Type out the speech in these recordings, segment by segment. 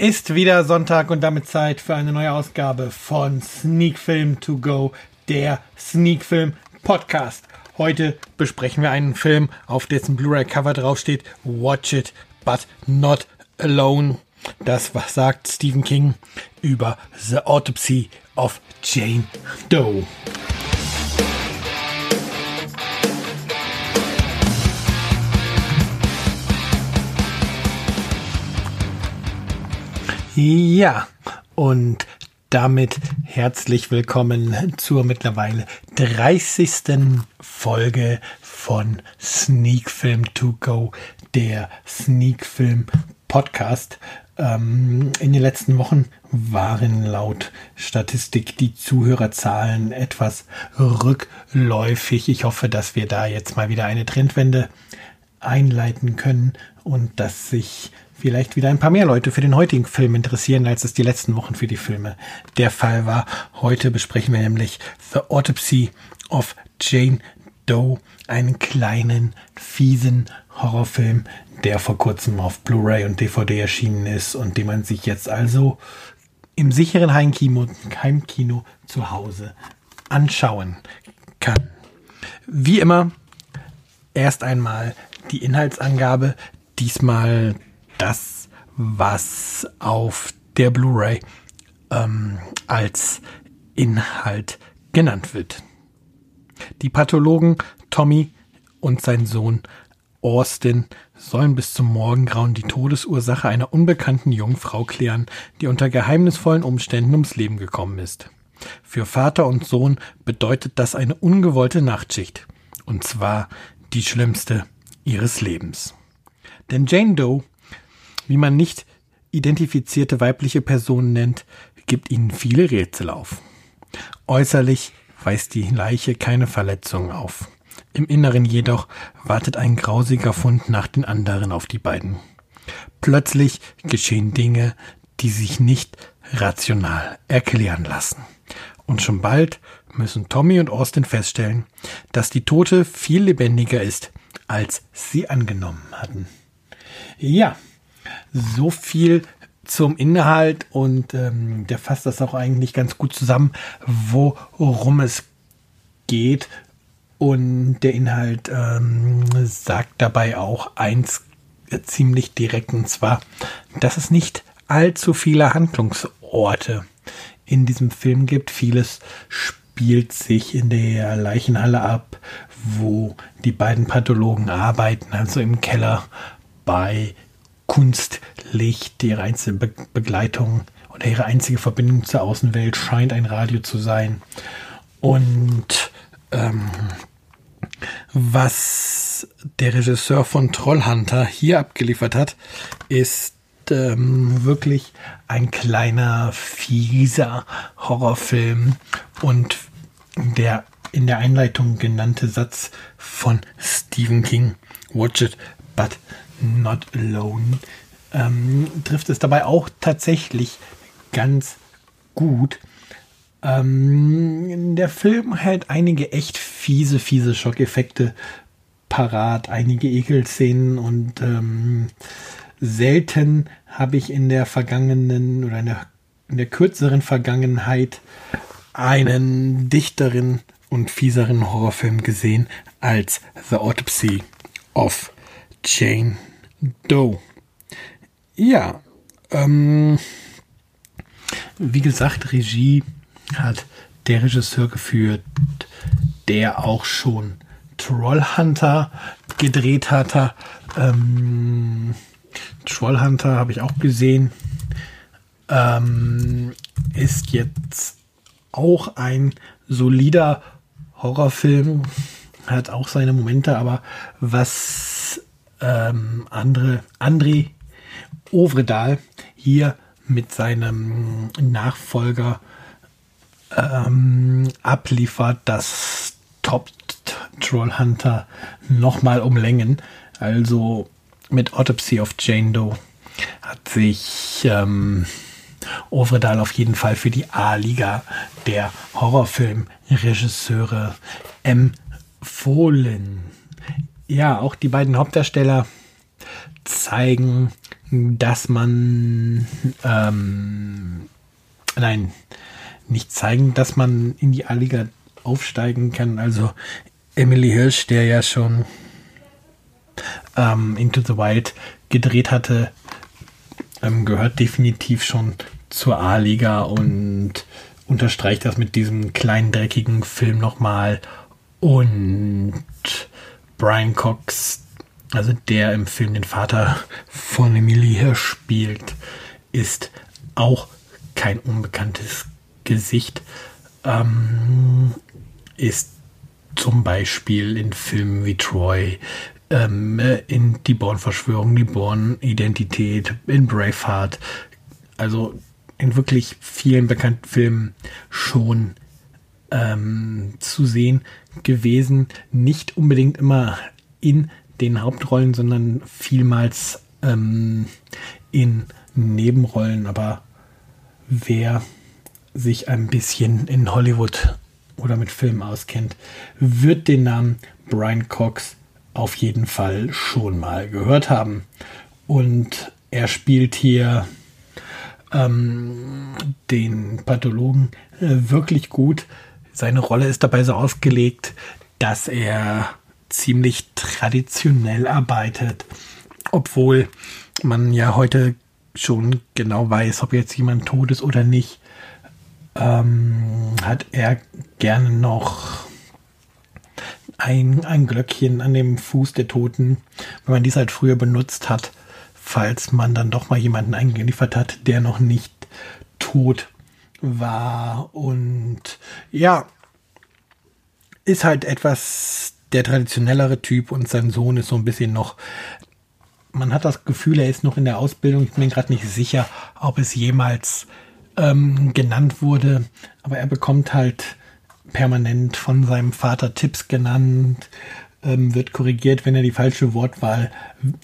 Ist wieder Sonntag und damit Zeit für eine neue Ausgabe von Sneak Film To Go, der Sneak Film Podcast. Heute besprechen wir einen Film, auf dessen Blu-ray-Cover draufsteht Watch It, but not alone. Das, was sagt Stephen King über The Autopsy of Jane Doe. Ja, und damit herzlich willkommen zur mittlerweile 30. Folge von Sneak Film To Go, der Sneak Film Podcast. Ähm, in den letzten Wochen waren laut Statistik die Zuhörerzahlen etwas rückläufig. Ich hoffe, dass wir da jetzt mal wieder eine Trendwende einleiten können und dass sich vielleicht wieder ein paar mehr Leute für den heutigen Film interessieren, als es die letzten Wochen für die Filme der Fall war. Heute besprechen wir nämlich The Autopsy of Jane Doe, einen kleinen, fiesen Horrorfilm, der vor kurzem auf Blu-ray und DVD erschienen ist und den man sich jetzt also im sicheren Heimkino, Heimkino zu Hause anschauen kann. Wie immer, erst einmal die Inhaltsangabe, diesmal das, was auf der Blu-ray ähm, als Inhalt genannt wird. Die Pathologen Tommy und sein Sohn Austin sollen bis zum Morgengrauen die Todesursache einer unbekannten jungen Frau klären, die unter geheimnisvollen Umständen ums Leben gekommen ist. Für Vater und Sohn bedeutet das eine ungewollte Nachtschicht, und zwar die schlimmste ihres Lebens. Denn Jane Doe wie man nicht identifizierte weibliche Personen nennt, gibt ihnen viele Rätsel auf. Äußerlich weist die Leiche keine Verletzungen auf. Im Inneren jedoch wartet ein grausiger Fund nach den anderen auf die beiden. Plötzlich geschehen Dinge, die sich nicht rational erklären lassen. Und schon bald müssen Tommy und Austin feststellen, dass die Tote viel lebendiger ist, als sie angenommen hatten. Ja, so viel zum Inhalt und ähm, der fasst das auch eigentlich ganz gut zusammen, worum es geht. Und der Inhalt ähm, sagt dabei auch eins ziemlich direkt, und zwar, dass es nicht allzu viele Handlungsorte in diesem Film gibt. Vieles spielt sich in der Leichenhalle ab, wo die beiden Pathologen arbeiten, also im Keller bei Kunstlicht, ihre einzige Be Begleitung oder ihre einzige Verbindung zur Außenwelt scheint ein Radio zu sein. Und ähm, was der Regisseur von Trollhunter hier abgeliefert hat, ist ähm, wirklich ein kleiner, fieser Horrorfilm. Und der in der Einleitung genannte Satz von Stephen King, Watch it, but Not Alone, ähm, trifft es dabei auch tatsächlich ganz gut. Ähm, der Film hält einige echt fiese, fiese Schockeffekte parat, einige Ekelszenen und ähm, selten habe ich in der vergangenen oder in der, in der kürzeren Vergangenheit einen dichteren und fieseren Horrorfilm gesehen als The Autopsy of Jane Doe. Ja, ähm, wie gesagt, Regie hat der Regisseur geführt, der auch schon Trollhunter gedreht hatte. Ähm, Trollhunter habe ich auch gesehen. Ähm, ist jetzt auch ein solider Horrorfilm. Hat auch seine Momente, aber was ähm, andere, André Ovredal hier mit seinem Nachfolger ähm, abliefert, das Top Trollhunter nochmal um Längen. Also mit Autopsy of Jane Doe hat sich ähm, Ovredal auf jeden Fall für die A-Liga der Horrorfilmregisseure empfohlen ja, auch die beiden Hauptdarsteller zeigen dass man, ähm, nein, nicht zeigen, dass man in die A-Liga aufsteigen kann. Also Emily Hirsch, der ja schon ähm, Into the Wild gedreht hatte, ähm, gehört definitiv schon zur A-Liga und unterstreicht das mit diesem kleinen dreckigen Film nochmal. Und Brian Cox, also der im Film den Vater von Emily Hirsch spielt, ist auch kein unbekanntes Gesicht. Ähm, ist zum Beispiel in Filmen wie Troy, ähm, in Die Born-Verschwörung, Die Born-Identität, in Braveheart, also in wirklich vielen bekannten Filmen schon ähm, zu sehen gewesen. Nicht unbedingt immer in den Hauptrollen, sondern vielmals ähm, in Nebenrollen. Aber wer sich ein bisschen in Hollywood oder mit Filmen auskennt, wird den Namen Brian Cox auf jeden Fall schon mal gehört haben. Und er spielt hier ähm, den Pathologen äh, wirklich gut. Seine Rolle ist dabei so ausgelegt, dass er ziemlich traditionell arbeitet, obwohl man ja heute schon genau weiß, ob jetzt jemand tot ist oder nicht, ähm, hat er gerne noch ein, ein Glöckchen an dem Fuß der Toten, wenn man dies halt früher benutzt hat, falls man dann doch mal jemanden eingeliefert hat, der noch nicht tot war. Und ja, ist halt etwas der traditionellere Typ und sein Sohn ist so ein bisschen noch. Man hat das Gefühl, er ist noch in der Ausbildung. Ich bin gerade nicht sicher, ob es jemals ähm, genannt wurde. Aber er bekommt halt permanent von seinem Vater Tipps genannt, ähm, wird korrigiert, wenn er die falsche Wortwahl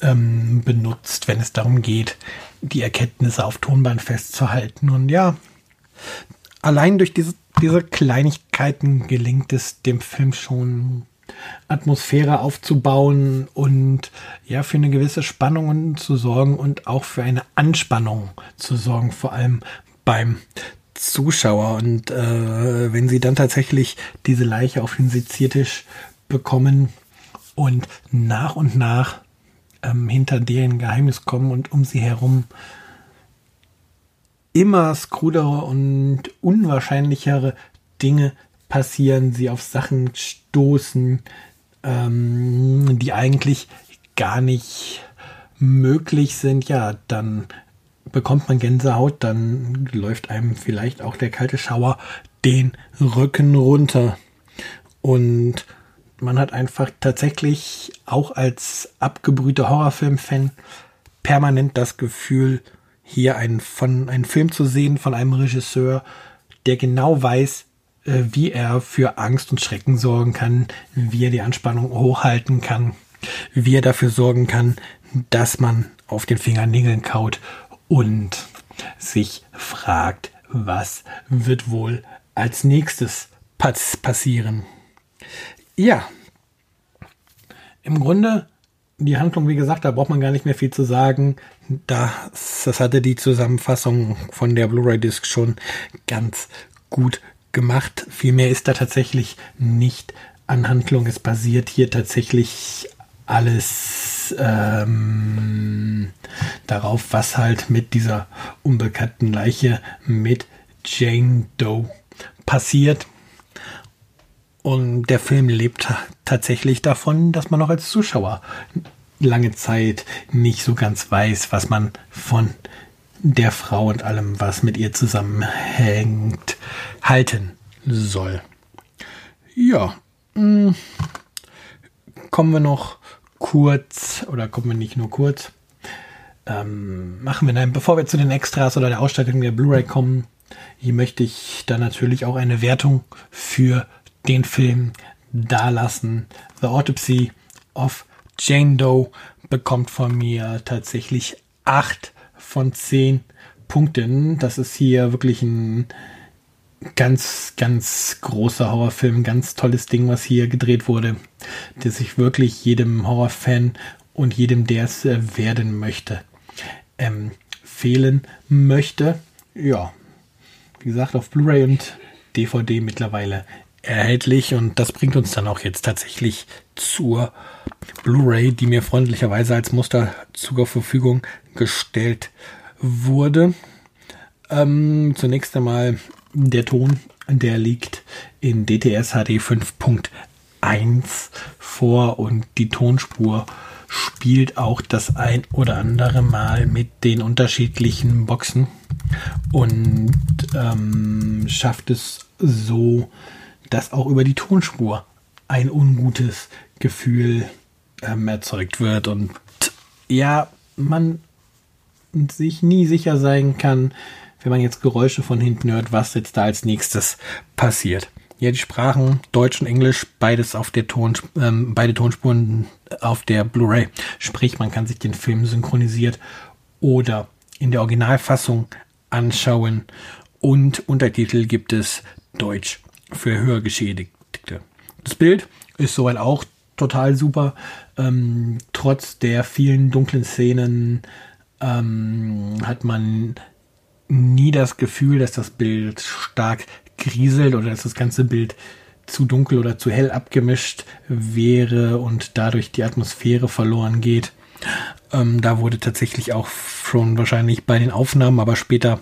ähm, benutzt, wenn es darum geht, die Erkenntnisse auf Tonband festzuhalten. Und ja, allein durch diese, diese Kleinigkeiten gelingt es dem Film schon Atmosphäre aufzubauen und ja für eine gewisse Spannung zu sorgen und auch für eine Anspannung zu sorgen, vor allem beim Zuschauer. Und äh, wenn sie dann tatsächlich diese Leiche auf den Seziertisch bekommen und nach und nach ähm, hinter deren Geheimnis kommen und um sie herum immer skrudere und unwahrscheinlichere Dinge passieren, sie auf Sachen stoßen, ähm, die eigentlich gar nicht möglich sind, ja, dann bekommt man Gänsehaut, dann läuft einem vielleicht auch der kalte Schauer den Rücken runter. Und man hat einfach tatsächlich auch als abgebrühter Horrorfilm-Fan permanent das Gefühl, hier einen, von, einen Film zu sehen von einem Regisseur, der genau weiß, äh, wie er für Angst und Schrecken sorgen kann, wie er die Anspannung hochhalten kann, wie er dafür sorgen kann, dass man auf den Fingernägeln kaut und sich fragt, was wird wohl als nächstes passieren. Ja, im Grunde die Handlung, wie gesagt, da braucht man gar nicht mehr viel zu sagen. Das, das hatte die Zusammenfassung von der Blu-ray-Disc schon ganz gut gemacht. Viel mehr ist da tatsächlich nicht an Handlung. Es basiert hier tatsächlich alles ähm, darauf, was halt mit dieser unbekannten Leiche mit Jane Doe passiert. Und der Film lebt tatsächlich davon, dass man auch als Zuschauer lange Zeit nicht so ganz weiß, was man von der Frau und allem, was mit ihr zusammenhängt, halten soll. Ja, mh, hm, kommen wir noch kurz, oder kommen wir nicht nur kurz, ähm, machen wir dann, bevor wir zu den Extras oder der Ausstattung der Blu-ray kommen, hier möchte ich dann natürlich auch eine Wertung für den Film dalassen. The Autopsy of Jane Doe bekommt von mir tatsächlich 8 von 10 Punkten. Das ist hier wirklich ein ganz, ganz großer Horrorfilm, ganz tolles Ding, was hier gedreht wurde, das ich wirklich jedem Horrorfan und jedem, der es äh, werden möchte, empfehlen möchte. Ja, wie gesagt, auf Blu-ray und DVD mittlerweile erhältlich und das bringt uns dann auch jetzt tatsächlich zur Blu-ray, die mir freundlicherweise als Muster zur Verfügung gestellt wurde. Ähm, zunächst einmal der Ton, der liegt in DTS HD 5.1 vor und die Tonspur spielt auch das ein oder andere Mal mit den unterschiedlichen Boxen und ähm, schafft es so, dass auch über die Tonspur ein ungutes Gefühl ähm, erzeugt wird und ja, man sich nie sicher sein kann, wenn man jetzt Geräusche von hinten hört, was jetzt da als nächstes passiert. Ja, die Sprachen Deutsch und Englisch, beides auf der Ton, ähm, beide Tonspuren auf der Blu-ray. Sprich, man kann sich den Film synchronisiert oder in der Originalfassung anschauen und Untertitel gibt es Deutsch für Hörgeschädigte. Das Bild ist soweit auch total super. Ähm, trotz der vielen dunklen Szenen ähm, hat man nie das Gefühl, dass das Bild stark grieselt oder dass das ganze Bild zu dunkel oder zu hell abgemischt wäre und dadurch die Atmosphäre verloren geht. Ähm, da wurde tatsächlich auch schon wahrscheinlich bei den Aufnahmen, aber später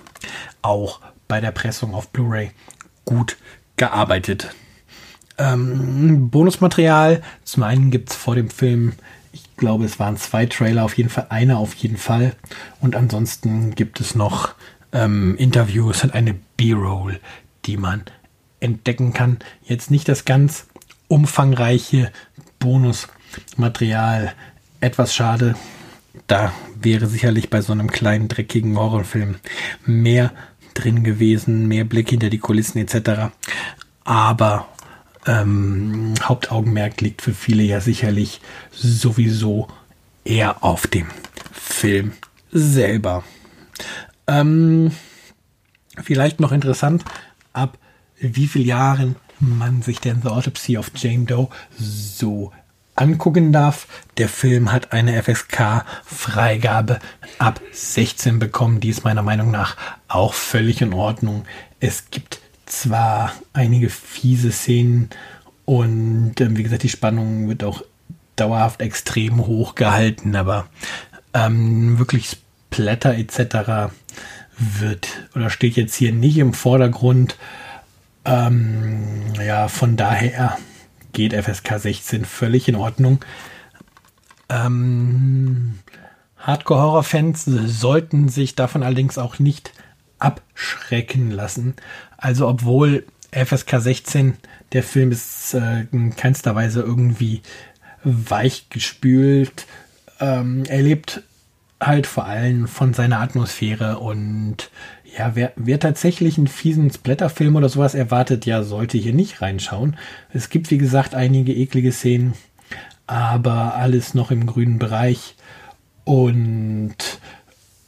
auch bei der Pressung auf Blu-ray gut gearbeitet. Ähm, Bonusmaterial. Zum einen gibt es vor dem Film, ich glaube, es waren zwei Trailer, auf jeden Fall einer auf jeden Fall. Und ansonsten gibt es noch ähm, Interviews und eine B-Roll, die man entdecken kann. Jetzt nicht das ganz umfangreiche Bonusmaterial. Etwas schade. Da wäre sicherlich bei so einem kleinen, dreckigen Horrorfilm mehr drin gewesen, mehr Blick hinter die Kulissen etc. Aber ähm, Hauptaugenmerk liegt für viele ja sicherlich sowieso eher auf dem Film selber. Ähm, vielleicht noch interessant, ab wie vielen Jahren man sich denn The Autopsy of Jane Doe so angucken darf. Der Film hat eine FSK-Freigabe ab 16 bekommen. Die ist meiner Meinung nach auch völlig in Ordnung. Es gibt zwar einige fiese Szenen und äh, wie gesagt, die Spannung wird auch dauerhaft extrem hoch gehalten, aber ähm, wirklich Splatter etc. wird oder steht jetzt hier nicht im Vordergrund. Ähm, ja, von daher geht FSK 16 völlig in Ordnung. Ähm, Hardcore-Horror-Fans sollten sich davon allerdings auch nicht abschrecken lassen. Also obwohl FSK 16 der Film ist äh, in keinster Weise irgendwie weich gespült. Ähm, er lebt halt vor allem von seiner Atmosphäre und ja, wer, wer tatsächlich einen fiesen Splatterfilm oder sowas erwartet, ja, sollte hier nicht reinschauen. Es gibt, wie gesagt, einige eklige Szenen, aber alles noch im grünen Bereich. Und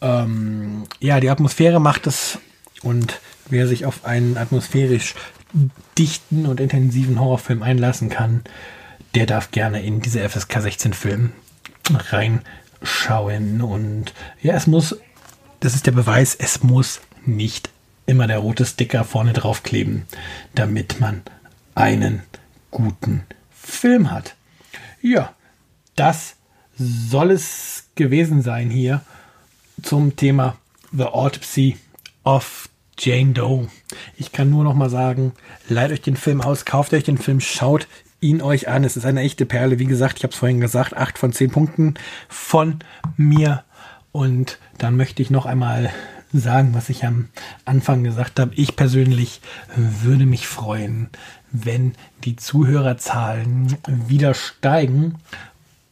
ähm, ja, die Atmosphäre macht es. Und wer sich auf einen atmosphärisch dichten und intensiven Horrorfilm einlassen kann, der darf gerne in diese FSK 16 Film reinschauen. Und ja, es muss, das ist der Beweis, es muss nicht immer der rote Sticker vorne drauf kleben, damit man einen guten Film hat. Ja, das soll es gewesen sein hier zum Thema The Autopsy of Jane Doe. Ich kann nur noch mal sagen, leiht euch den Film aus, kauft euch den Film, schaut ihn euch an. Es ist eine echte Perle. Wie gesagt, ich habe es vorhin gesagt, acht von zehn Punkten von mir. Und dann möchte ich noch einmal sagen, was ich am Anfang gesagt habe. Ich persönlich würde mich freuen, wenn die Zuhörerzahlen wieder steigen.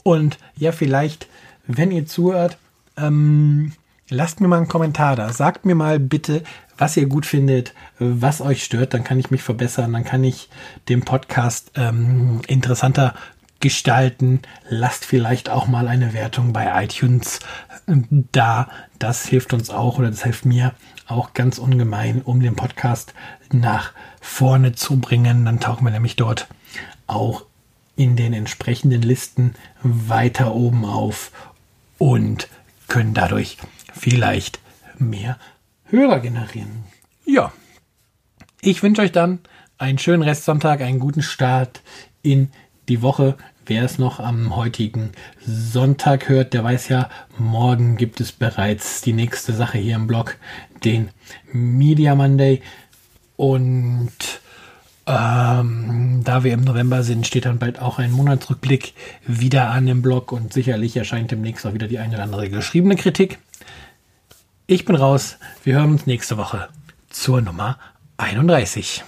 Und ja, vielleicht, wenn ihr zuhört, ähm, lasst mir mal einen Kommentar da. Sagt mir mal bitte, was ihr gut findet, was euch stört. Dann kann ich mich verbessern. Dann kann ich den Podcast ähm, interessanter gestalten. Lasst vielleicht auch mal eine Wertung bei iTunes da. Das hilft uns auch oder das hilft mir auch ganz ungemein, um den Podcast nach vorne zu bringen. Dann tauchen wir nämlich dort auch in den entsprechenden Listen weiter oben auf und können dadurch vielleicht mehr Hörer generieren. Ja, ich wünsche euch dann einen schönen Restsonntag, einen guten Start in die Woche. Wer es noch am heutigen Sonntag hört, der weiß ja, morgen gibt es bereits die nächste Sache hier im Blog, den Media Monday. Und ähm, da wir im November sind, steht dann bald auch ein Monatsrückblick wieder an dem Blog und sicherlich erscheint demnächst auch wieder die eine oder andere geschriebene Kritik. Ich bin raus. Wir hören uns nächste Woche zur Nummer 31.